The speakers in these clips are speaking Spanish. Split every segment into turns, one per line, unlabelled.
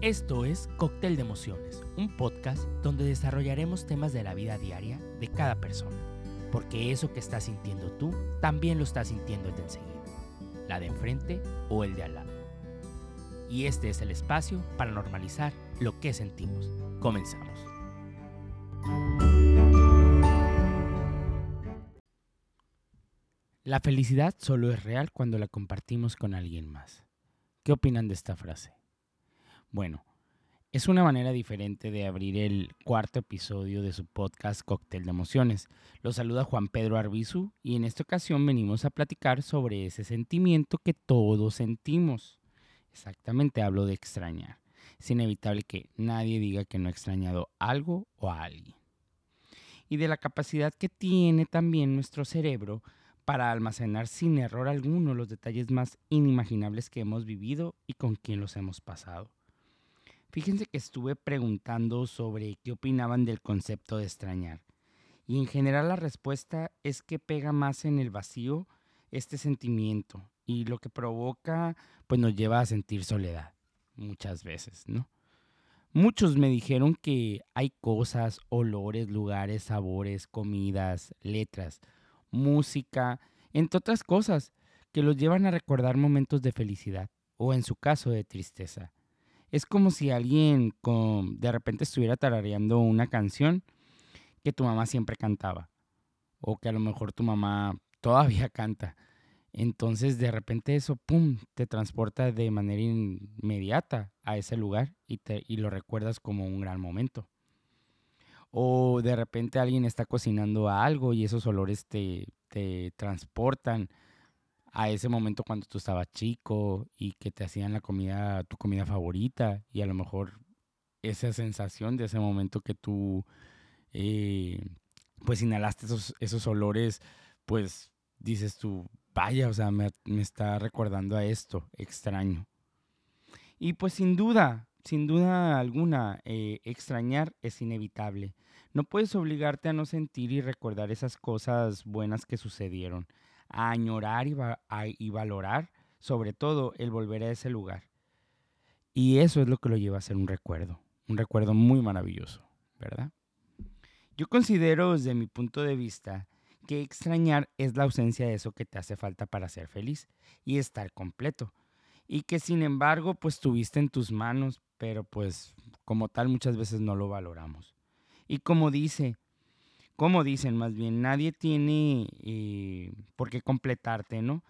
Esto es Cóctel de Emociones, un podcast donde desarrollaremos temas de la vida diaria de cada persona, porque eso que estás sintiendo tú también lo estás sintiendo el de enseguida, la de enfrente o el de al lado. Y este es el espacio para normalizar lo que sentimos. Comenzamos. La felicidad solo es real cuando la compartimos con alguien más. ¿Qué opinan de esta frase? Bueno, es una manera diferente de abrir el cuarto episodio de su podcast Cóctel de Emociones. Lo saluda Juan Pedro Arbizu y en esta ocasión venimos a platicar sobre ese sentimiento que todos sentimos. Exactamente, hablo de extrañar. Es inevitable que nadie diga que no ha extrañado algo o a alguien. Y de la capacidad que tiene también nuestro cerebro para almacenar sin error alguno los detalles más inimaginables que hemos vivido y con quién los hemos pasado. Fíjense que estuve preguntando sobre qué opinaban del concepto de extrañar. Y en general la respuesta es que pega más en el vacío este sentimiento y lo que provoca pues nos lleva a sentir soledad muchas veces, ¿no? Muchos me dijeron que hay cosas, olores, lugares, sabores, comidas, letras, música, entre otras cosas, que los llevan a recordar momentos de felicidad o en su caso de tristeza. Es como si alguien con, de repente estuviera tarareando una canción que tu mamá siempre cantaba o que a lo mejor tu mamá todavía canta. Entonces de repente eso, ¡pum!, te transporta de manera inmediata a ese lugar y, te, y lo recuerdas como un gran momento. O de repente alguien está cocinando algo y esos olores te, te transportan a ese momento cuando tú estabas chico y que te hacían la comida, tu comida favorita y a lo mejor esa sensación de ese momento que tú eh, pues inhalaste esos, esos olores, pues dices tú, vaya, o sea, me, me está recordando a esto, extraño. Y pues sin duda, sin duda alguna, eh, extrañar es inevitable. No puedes obligarte a no sentir y recordar esas cosas buenas que sucedieron, a añorar y, y valorar, sobre todo, el volver a ese lugar. Y eso es lo que lo lleva a ser un recuerdo, un recuerdo muy maravilloso, ¿verdad? Yo considero desde mi punto de vista que extrañar es la ausencia de eso que te hace falta para ser feliz y estar completo. Y que sin embargo, pues tuviste en tus manos, pero pues como tal muchas veces no lo valoramos. Y como dice, como dicen más bien, nadie tiene eh, por qué completarte, ¿no?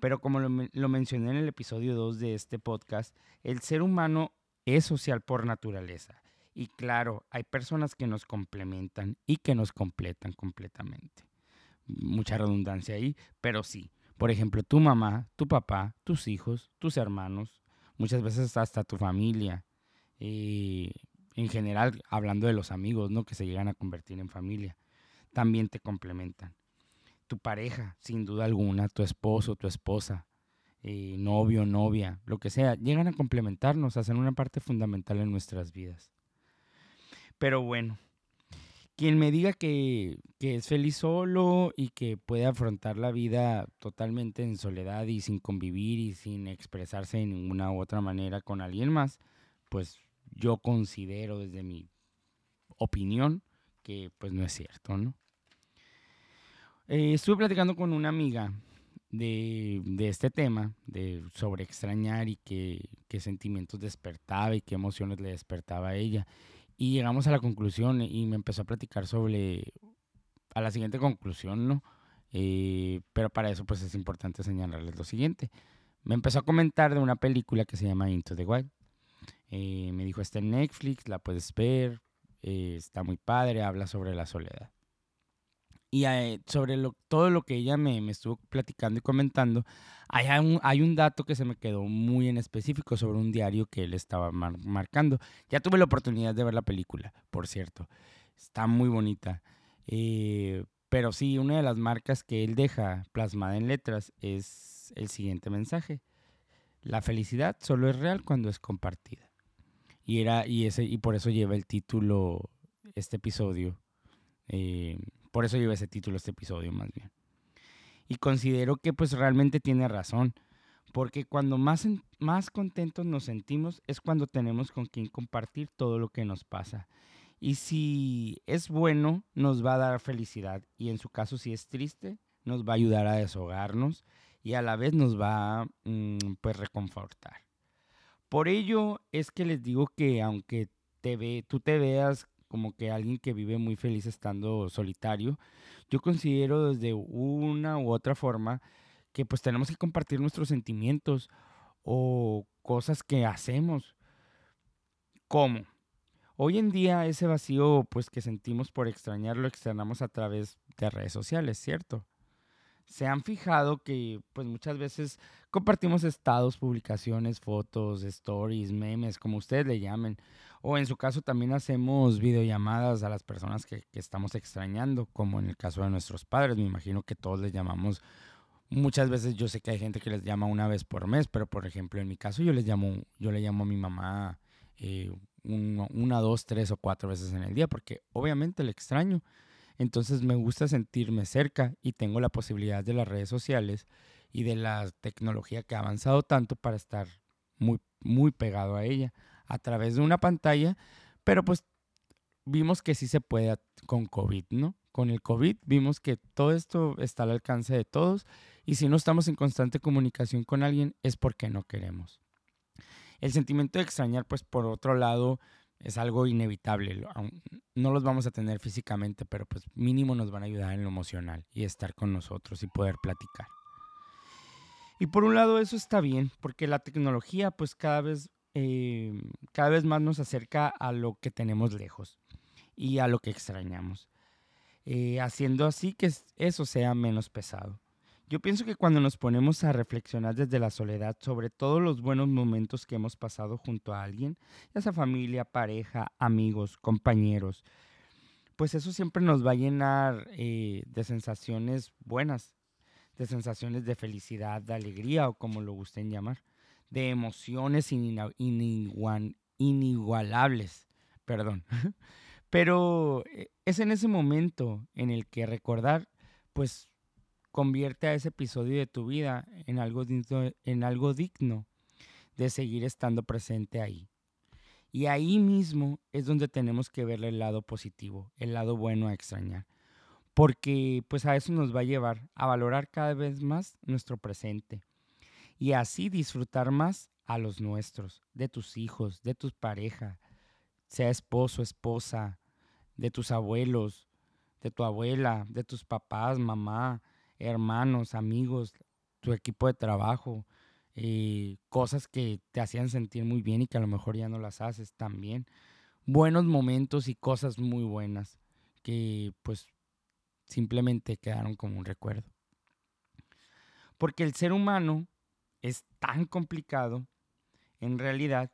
Pero como lo, mencioné en el episodio 2 de este podcast, el ser humano es social por naturaleza. Y claro, hay personas que nos complementan y que nos completan completamente. Mucha redundancia ahí, pero sí. Por ejemplo, tu mamá, tu papá, tus hijos, tus hermanos, muchas veces hasta tu familia, eh, en general, hablando de los amigos, ¿no? Que se llegan a convertir en familia, también te complementan. Tu pareja, sin duda alguna, tu esposo, tu esposa, eh, novio, novia, lo que sea, llegan a complementarnos, hacen una parte fundamental en nuestras vidas. Pero bueno, quien me diga que, que, es feliz solo y que puede afrontar la vida totalmente en soledad y sin convivir y sin expresarse de ninguna u otra manera con alguien más, pues yo considero desde mi opinión que pues no es cierto, ¿no? Eh, estuve platicando con una amiga de, este tema, de sobre extrañar y qué, qué sentimientos despertaba y qué emociones le despertaba a ella. Y llegamos a la conclusión y me empezó a platicar sobre, a la siguiente conclusión, ¿no? Eh, pero para eso pues es importante señalarles lo siguiente. Me empezó a comentar de una película que se llama Into the Wild. Eh, me dijo, está en Netflix, la puedes ver, eh, está muy padre, habla sobre la soledad. Y eh, sobre lo, todo lo que ella me, me, estuvo platicando y comentando, hay un, hay un dato que se me quedó muy en específico sobre un diario que él estaba mar, marcando. Ya tuve la oportunidad de ver la película, por cierto. Está muy bonita. pero sí, una de las marcas que él deja plasmada en letras es el siguiente mensaje. La felicidad solo es real cuando es compartida. Y, era, y, ese, y por eso lleva el título este episodio. Eh, por eso lleva ese título este episodio más bien. Y considero que pues realmente tiene razón. Porque cuando más, más contentos nos sentimos es cuando tenemos con quien compartir todo lo que nos pasa. Y si es bueno, nos va a dar felicidad. Y en su caso, si es triste, nos va a ayudar a deshogarnos y a la vez nos va a mm, pues reconfortar. Por ello es que les digo que aunque te ve, tú te veas como que alguien que vive muy feliz estando solitario, yo considero desde una u otra forma que pues tenemos que compartir nuestros sentimientos o cosas que hacemos. ¿Cómo? Hoy en día ese vacío pues que sentimos por extrañar lo externamos a través de redes sociales, ¿cierto? Se han fijado que pues muchas veces compartimos estados, publicaciones, fotos, stories, memes, como ustedes le llamen. O en su caso también hacemos videollamadas a las personas que, que estamos extrañando, como en el caso de nuestros padres. Me imagino que todos les llamamos Muchas veces yo sé que hay gente que les llama una vez por mes, pero por ejemplo en mi caso yo les llamo, yo le llamo a mi mamá eh, una, dos, tres o cuatro veces en el día, porque obviamente le extraño. Entonces me gusta sentirme cerca y tengo la posibilidad de las redes sociales y de la tecnología que ha avanzado tanto para estar muy, muy pegado a ella a través de una pantalla, pero pues vimos que sí se puede con COVID, ¿no? Con el COVID vimos que todo esto está al alcance de todos y si no estamos en constante comunicación con alguien es porque no queremos. El sentimiento de extrañar, pues por otro lado, es algo inevitable. No los vamos a tener físicamente, pero pues mínimo nos van a ayudar en lo emocional y estar con nosotros y poder platicar. Y por un lado eso está bien, porque la tecnología pues cada vez, eh, cada vez más nos acerca a lo que tenemos lejos y a lo que extrañamos, eh, haciendo así que eso sea menos pesado. Yo pienso que cuando nos ponemos a reflexionar desde la soledad sobre todos los buenos momentos que hemos pasado junto a alguien, ya sea familia, pareja, amigos, compañeros, pues eso siempre nos va a llenar eh, de sensaciones buenas, de sensaciones de felicidad, de alegría o como lo gusten llamar, de emociones inigualables, perdón. Pero eh, es en ese momento en el que recordar, pues convierte a ese episodio de tu vida en algo, digno, en algo digno de seguir estando presente ahí. Y ahí mismo es donde tenemos que ver el lado positivo, el lado bueno a extrañar. Porque pues a eso nos va a llevar a valorar cada vez más nuestro presente. Y así disfrutar más a los nuestros, de tus hijos, de tus parejas, sea esposo, esposa, de tus abuelos, de tu abuela, de tus papás, mamá, hermanos, amigos, tu equipo de trabajo, eh, cosas que te hacían sentir muy bien y que a lo mejor ya no las haces tan bien. Buenos momentos y cosas muy buenas que pues simplemente quedaron como un recuerdo. Porque el ser humano es tan complicado, en realidad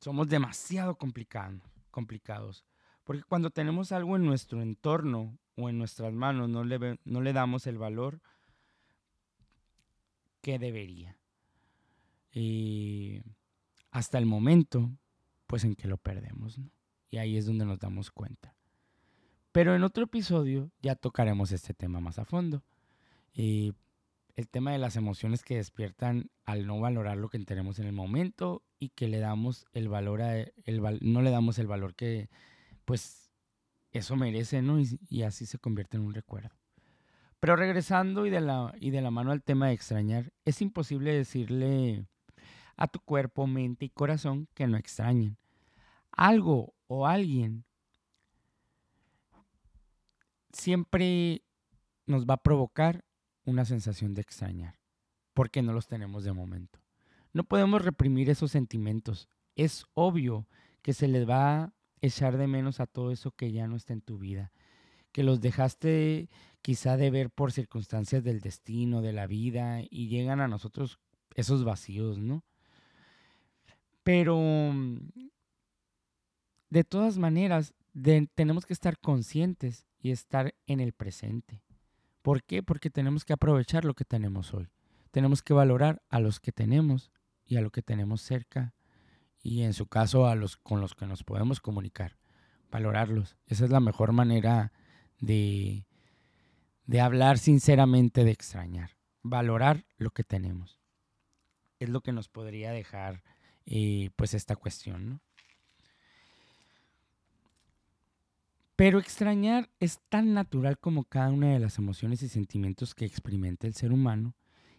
somos demasiado complicados, complicados. Porque cuando tenemos algo en nuestro entorno o en nuestras manos no le, no le damos el valor que debería. Y hasta el momento, pues en que lo perdemos. Y ahí es donde nos damos cuenta. Pero en otro episodio ya tocaremos este tema más a fondo. Y el tema de las emociones que despiertan al no valorar lo que tenemos en el momento y que le damos el valor a el, no le damos el valor que pues eso merece, ¿no? Y, así se convierte en un recuerdo. Pero regresando y de, la, y de la mano al tema de extrañar, es imposible decirle a tu cuerpo, mente y corazón que no extrañen. Algo o alguien siempre nos va a provocar una sensación de extrañar, porque no los tenemos de momento. No podemos reprimir esos sentimientos. Es obvio que se les va echar de menos a todo eso que ya no está en tu vida, que los dejaste quizá de ver por circunstancias del destino, de la vida, y llegan a nosotros esos vacíos, ¿no? Pero mm, de todas maneras, tenemos que estar conscientes y estar en el presente. ¿Por qué? Porque tenemos que aprovechar lo que tenemos hoy. Tenemos que valorar a los que tenemos y a lo que tenemos cerca y en su caso a los con los que nos podemos comunicar, valorarlos. Esa es la mejor manera de, de hablar sinceramente de extrañar, valorar lo que tenemos. es lo que nos podría dejar eh, pues esta cuestión, ¿no? Pero extrañar es tan natural como cada una de las emociones y sentimientos que experimenta el ser humano.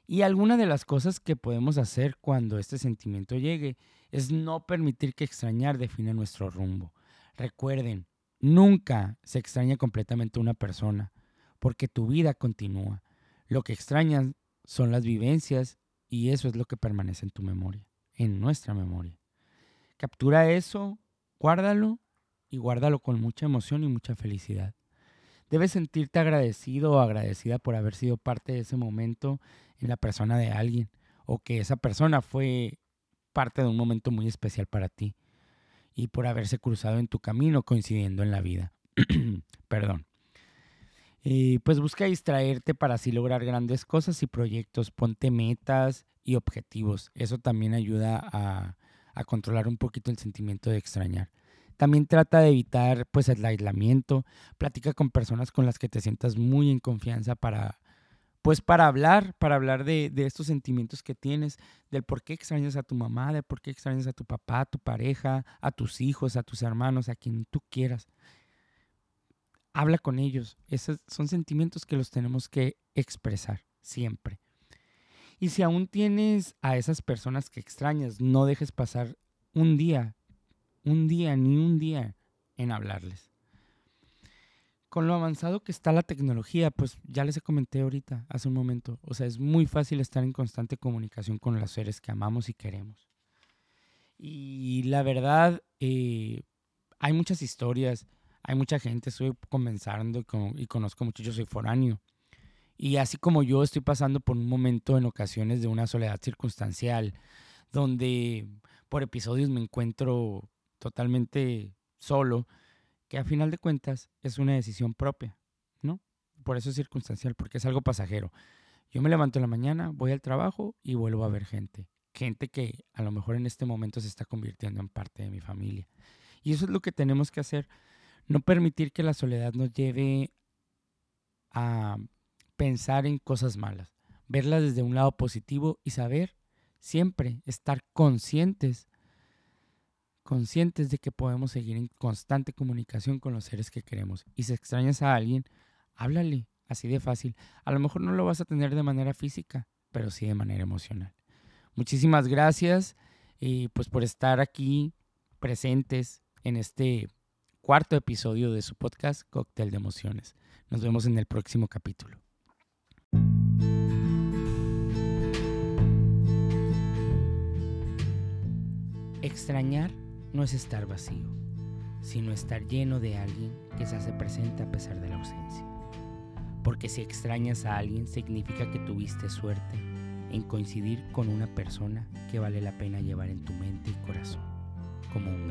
Y alguna de las cosas que podemos hacer cuando este sentimiento llegue es no permitir que extrañar defina nuestro rumbo. Recuerden, nunca se extraña completamente una persona, porque tu vida continúa. Lo que extrañan son las vivencias y eso es lo que permanece en tu memoria, en nuestra memoria. Captura eso, guárdalo y guárdalo con mucha emoción y mucha felicidad. Debes sentirte agradecido o agradecida por haber sido parte de ese momento en la persona de alguien o que esa persona fue parte de un momento muy especial para ti y por haberse cruzado en tu camino coincidiendo en la vida. Perdón. Y pues busca distraerte para así lograr grandes cosas y proyectos. Ponte metas y objetivos. Eso también ayuda a, a controlar un poquito el sentimiento de extrañar. También trata de evitar pues el aislamiento, platica con personas con las que te sientas muy en confianza para pues para hablar, para hablar de, estos sentimientos que tienes, del por qué extrañas a tu mamá, del por qué extrañas a tu papá, a tu pareja, a tus hijos, a tus hermanos, a quien tú quieras. Habla con ellos. Esos son sentimientos que los tenemos que expresar siempre. Y si aún tienes a esas personas que extrañas, no dejes pasar un día un día, ni un día en hablarles. Con lo avanzado que está la tecnología, pues ya les comenté ahorita, hace un momento, o sea, es muy fácil estar en constante comunicación con los seres que amamos y queremos. Y la verdad, eh, hay muchas historias, hay mucha gente, estoy comenzando y, y conozco mucho, yo soy foráneo. Y así como yo estoy pasando por un momento en ocasiones de una soledad circunstancial, donde por episodios me encuentro totalmente solo, que a final de cuentas es una decisión propia, ¿no? Por eso es circunstancial, porque es algo pasajero. Yo me levanto en la mañana, voy al trabajo y vuelvo a ver gente. Gente que a lo mejor en este momento se está convirtiendo en parte de mi familia. Y eso es lo que tenemos que hacer. No permitir que la soledad nos lleve a pensar en cosas malas. Verlas desde un lado positivo y saber siempre estar conscientes conscientes de que podemos seguir en constante comunicación con los seres que queremos. Y si extrañas a alguien, háblale, así de fácil. A lo mejor no lo vas a tener de manera física, pero sí de manera emocional. Muchísimas gracias y pues por estar aquí presentes en este cuarto episodio de su podcast Cóctel de Emociones. Nos vemos en el próximo capítulo. Extrañar no es estar vacío, sino estar lleno de alguien que se hace presente a pesar de la ausencia. Porque si extrañas a alguien significa que tuviste suerte en coincidir con una persona que vale la pena llevar en tu mente y corazón, como un